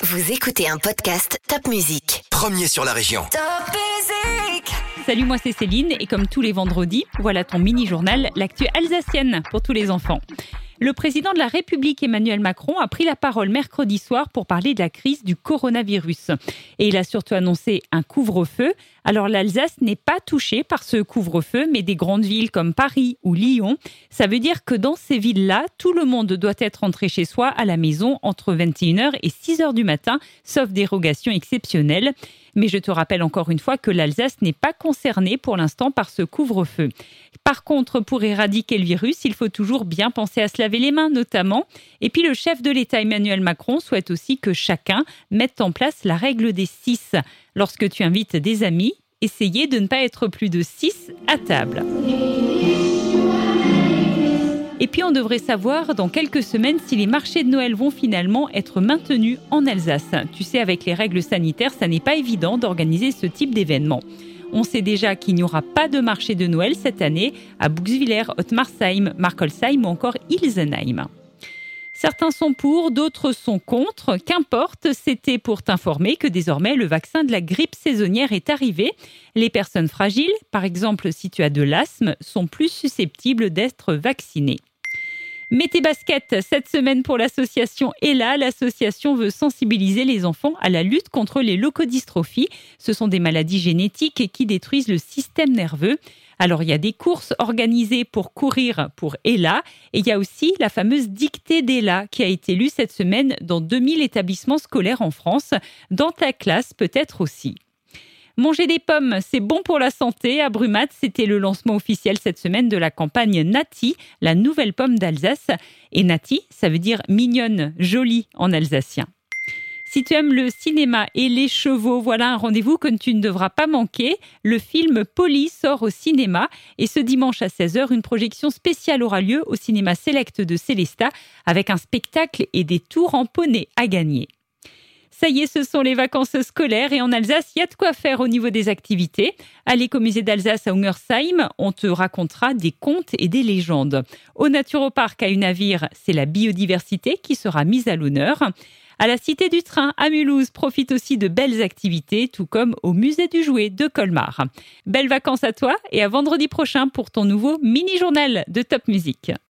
Vous écoutez un podcast Top Music. Premier sur la région. Top Music Salut, moi c'est Céline et comme tous les vendredis, voilà ton mini-journal, l'actu alsacienne pour tous les enfants. Le président de la République Emmanuel Macron a pris la parole mercredi soir pour parler de la crise du coronavirus. Et il a surtout annoncé un couvre-feu. Alors l'Alsace n'est pas touchée par ce couvre-feu, mais des grandes villes comme Paris ou Lyon. Ça veut dire que dans ces villes-là, tout le monde doit être rentré chez soi à la maison entre 21h et 6h du matin, sauf dérogation exceptionnelle. Mais je te rappelle encore une fois que l'Alsace n'est pas concernée pour l'instant par ce couvre-feu. Par contre, pour éradiquer le virus, il faut toujours bien penser à se laver les mains notamment. Et puis le chef de l'État Emmanuel Macron souhaite aussi que chacun mette en place la règle des six. Lorsque tu invites des amis, essayez de ne pas être plus de six à table. Et puis on devrait savoir dans quelques semaines si les marchés de Noël vont finalement être maintenus en Alsace. Tu sais, avec les règles sanitaires, ça n'est pas évident d'organiser ce type d'événement. On sait déjà qu'il n'y aura pas de marché de Noël cette année à Buxwiller, Ottmarsheim, Markolsheim ou encore Ilsenheim. Certains sont pour, d'autres sont contre. Qu'importe, c'était pour t'informer que désormais le vaccin de la grippe saisonnière est arrivé. Les personnes fragiles, par exemple si tu as de l'asthme, sont plus susceptibles d'être vaccinées. Mets tes baskets cette semaine pour l'association ELA. L'association veut sensibiliser les enfants à la lutte contre les leucodystrophies. Ce sont des maladies génétiques qui détruisent le système nerveux. Alors il y a des courses organisées pour courir pour ELA et il y a aussi la fameuse dictée d'ELA qui a été lue cette semaine dans 2000 établissements scolaires en France. Dans ta classe peut-être aussi. Manger des pommes, c'est bon pour la santé. À Brumat, c'était le lancement officiel cette semaine de la campagne Nati, la nouvelle pomme d'Alsace. Et Nati, ça veut dire mignonne, jolie en alsacien. Si tu aimes le cinéma et les chevaux, voilà un rendez-vous que tu ne devras pas manquer. Le film Polly sort au cinéma et ce dimanche à 16h, une projection spéciale aura lieu au cinéma Select de Célesta avec un spectacle et des tours en poney à gagner. Ça y est, ce sont les vacances scolaires et en Alsace, il y a de quoi faire au niveau des activités. À l'écomusée d'Alsace à Ungersheim, on te racontera des contes et des légendes. Au Naturopark à Unavir, c'est la biodiversité qui sera mise à l'honneur. À la Cité du Train à Mulhouse, profite aussi de belles activités, tout comme au Musée du Jouet de Colmar. Belles vacances à toi et à vendredi prochain pour ton nouveau mini-journal de Top Music.